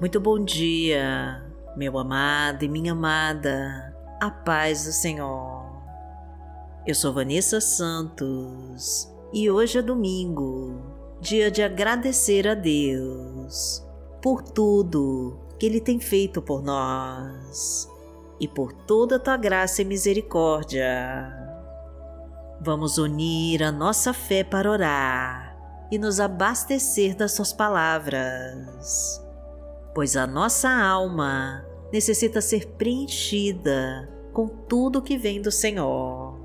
Muito bom dia, meu amado e minha amada, a paz do Senhor. Eu sou Vanessa Santos e hoje é domingo, dia de agradecer a Deus por tudo que Ele tem feito por nós e por toda a tua graça e misericórdia. Vamos unir a nossa fé para orar e nos abastecer das Suas palavras pois a nossa alma necessita ser preenchida com tudo que vem do Senhor.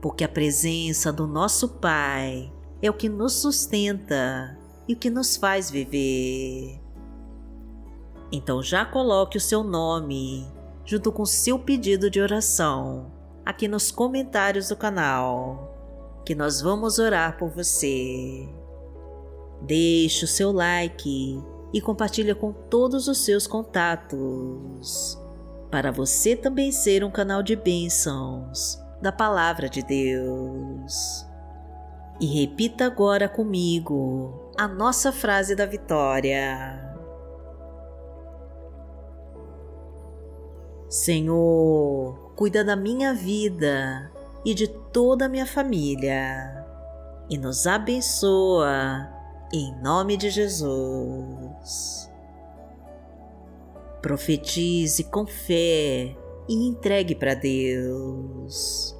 Porque a presença do nosso Pai é o que nos sustenta e o que nos faz viver. Então já coloque o seu nome junto com seu pedido de oração aqui nos comentários do canal, que nós vamos orar por você. Deixe o seu like e compartilha com todos os seus contatos, para você também ser um canal de bênçãos da Palavra de Deus. E repita agora comigo a nossa frase da vitória. Senhor, cuida da minha vida e de toda a minha família e nos abençoa em nome de Jesus. Profetize com fé e entregue para Deus.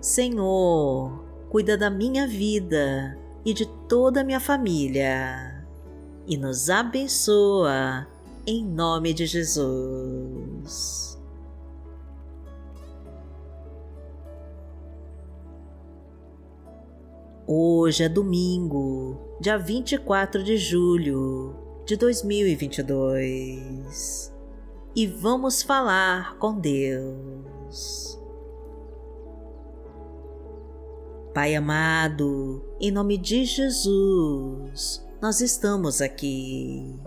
Senhor, cuida da minha vida e de toda a minha família e nos abençoa em nome de Jesus. Hoje é domingo, dia 24 de julho de 2022 e vamos falar com Deus. Pai amado, em nome de Jesus, nós estamos aqui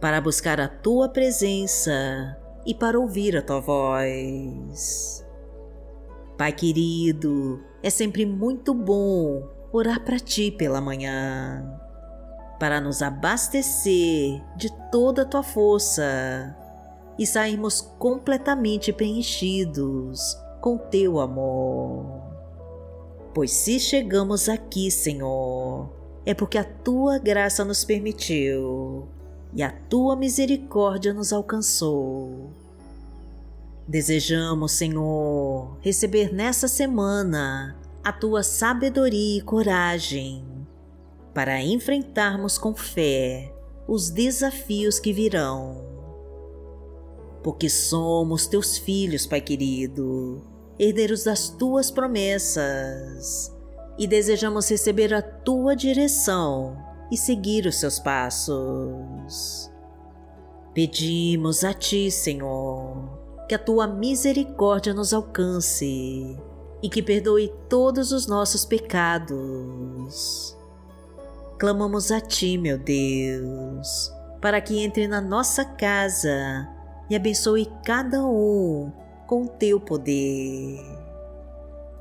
para buscar a tua presença e para ouvir a tua voz. Pai querido, é sempre muito bom orar para Ti pela manhã, para nos abastecer de toda a Tua força e sairmos completamente preenchidos com Teu amor. Pois se chegamos aqui, Senhor, é porque a Tua graça nos permitiu e a Tua misericórdia nos alcançou Desejamos, Senhor, receber nessa semana a tua sabedoria e coragem para enfrentarmos com fé os desafios que virão. Porque somos teus filhos, Pai querido, herdeiros das tuas promessas e desejamos receber a tua direção e seguir os seus passos. Pedimos a ti, Senhor que a tua misericórdia nos alcance e que perdoe todos os nossos pecados. Clamamos a ti, meu Deus, para que entre na nossa casa e abençoe cada um com o teu poder.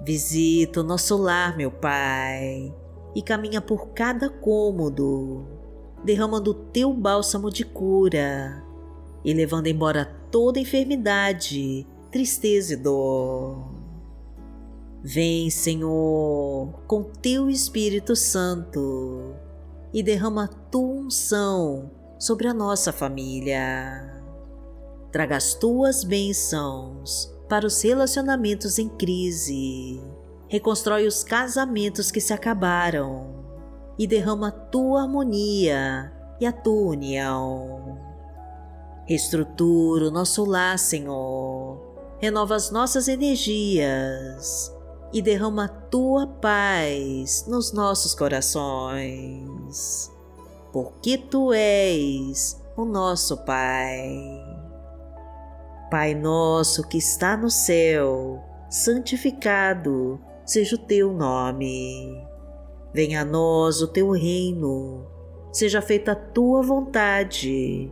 Visita o nosso lar, meu Pai, e caminha por cada cômodo, derramando o teu bálsamo de cura e levando embora toda enfermidade, tristeza e dor. Vem, Senhor, com teu Espírito Santo e derrama tua unção sobre a nossa família. Traga as tuas bênçãos para os relacionamentos em crise. Reconstrói os casamentos que se acabaram e derrama a tua harmonia e a tua união. Reestrutura o nosso lar, Senhor. Renova as nossas energias e derrama a tua paz nos nossos corações. Porque tu és o nosso Pai. Pai nosso que está no céu, santificado seja o teu nome. Venha a nós o teu reino, seja feita a tua vontade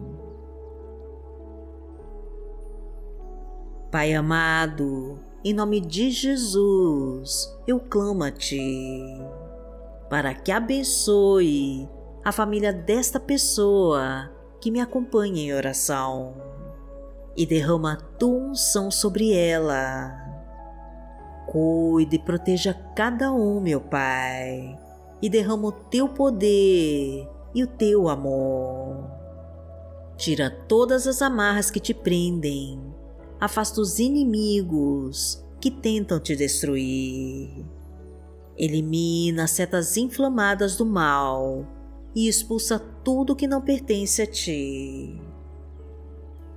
Pai amado, em nome de Jesus, eu clamo a Ti, para que abençoe a família desta pessoa que me acompanha em oração e derrama tua unção sobre ela. Cuide e proteja cada um, meu Pai, e derrama o teu poder e o teu amor. Tira todas as amarras que te prendem, afasta os inimigos que tentam te destruir. Elimina as setas inflamadas do mal e expulsa tudo que não pertence a ti.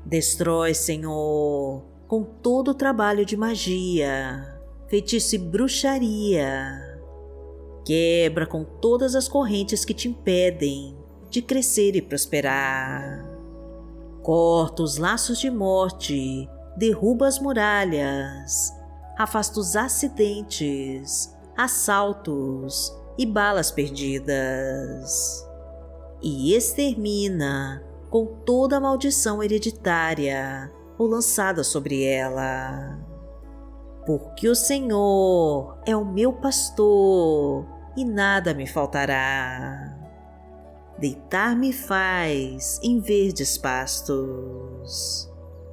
Destrói, Senhor, com todo o trabalho de magia, feitiço e bruxaria. Quebra com todas as correntes que te impedem de crescer e prosperar. Corta os laços de morte, derruba as muralhas, afasta os acidentes, assaltos e balas perdidas, e extermina com toda a maldição hereditária ou lançada sobre ela. Porque o Senhor é o meu pastor e nada me faltará. Deitar-me faz em verdes pastos.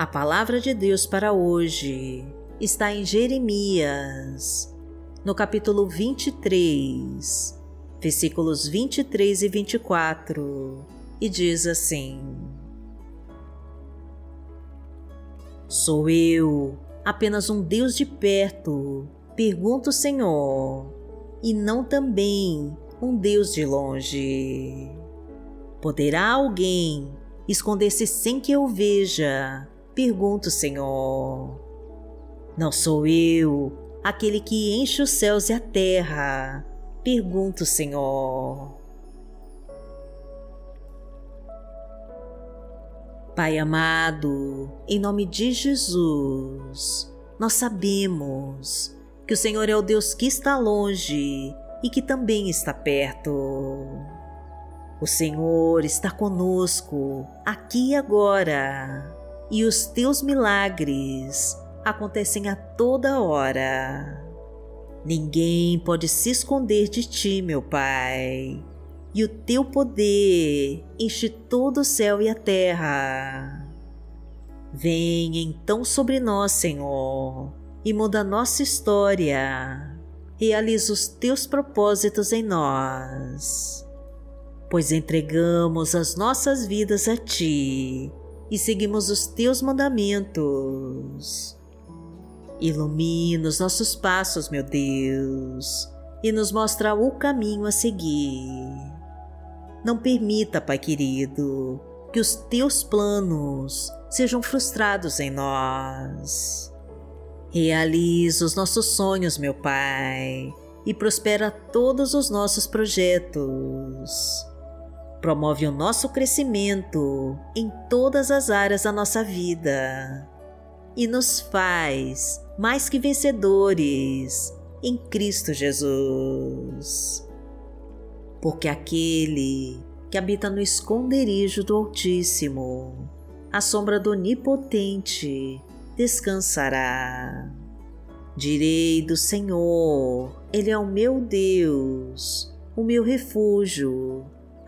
A palavra de Deus para hoje está em Jeremias no capítulo 23, versículos 23 e 24, e diz assim: Sou eu, apenas um Deus de perto, pergunta o Senhor, e não também um Deus de longe. Poderá alguém esconder-se sem que eu veja? Pergunta o Senhor. Não sou eu, aquele que enche os céus e a terra? Pergunta o Senhor. Pai amado, em nome de Jesus, nós sabemos que o Senhor é o Deus que está longe e que também está perto. O Senhor está conosco aqui e agora, e os teus milagres acontecem a toda hora. Ninguém pode se esconder de ti, meu Pai, e o teu poder enche todo o céu e a terra. Venha então sobre nós, Senhor, e muda nossa história. Realiza os teus propósitos em nós, pois entregamos as nossas vidas a ti e seguimos os teus mandamentos. Ilumina os nossos passos, meu Deus, e nos mostra o caminho a seguir. Não permita, Pai querido, que os teus planos sejam frustrados em nós. Realiza os nossos sonhos, meu Pai, e prospera todos os nossos projetos. Promove o nosso crescimento em todas as áreas da nossa vida e nos faz mais que vencedores em Cristo Jesus. porque aquele que habita no esconderijo do Altíssimo, à sombra do Onipotente, descansará. Direi do Senhor, Ele é o meu Deus, o meu refúgio,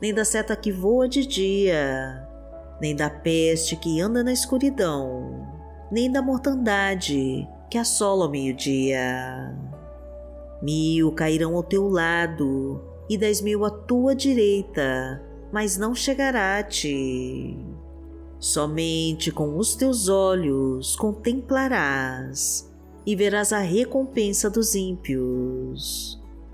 nem da seta que voa de dia, nem da peste que anda na escuridão, nem da mortandade que assola ao meio-dia. Mil cairão ao teu lado e dez mil à tua direita, mas não chegará a ti. Somente com os teus olhos contemplarás e verás a recompensa dos ímpios.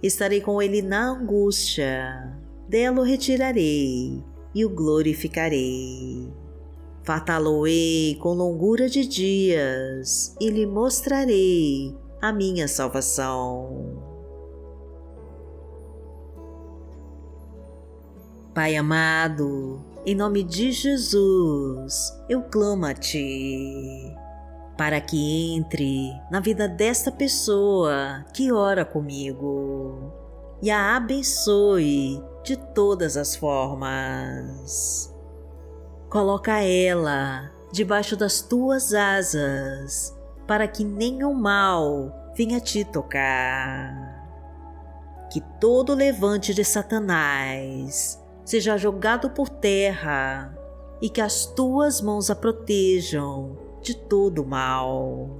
Estarei com ele na angústia, dela o retirarei e o glorificarei. Fartá-lo-ei com longura de dias e lhe mostrarei a minha salvação. Pai amado, em nome de Jesus, eu clamo a Ti para que entre na vida desta pessoa que ora comigo e a abençoe de todas as formas. Coloca ela debaixo das tuas asas para que nenhum mal venha te tocar. Que todo levante de Satanás seja jogado por terra e que as tuas mãos a protejam de todo mal.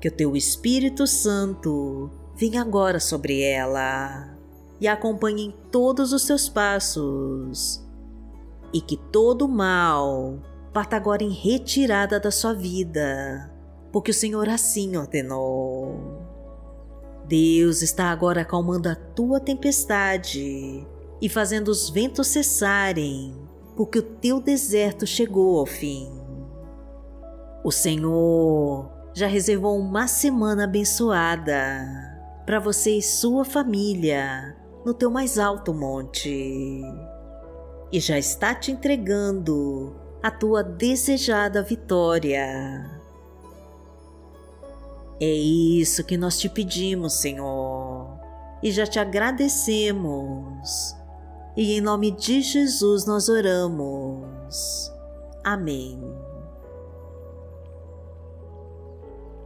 Que o teu Espírito Santo venha agora sobre ela e acompanhe em todos os seus passos, e que todo mal parta agora em retirada da sua vida, porque o Senhor assim ordenou. Deus está agora acalmando a tua tempestade e fazendo os ventos cessarem, porque o teu deserto chegou ao fim. O Senhor já reservou uma semana abençoada para você e sua família no teu mais alto monte e já está te entregando a tua desejada vitória. É isso que nós te pedimos, Senhor, e já te agradecemos. E em nome de Jesus nós oramos. Amém.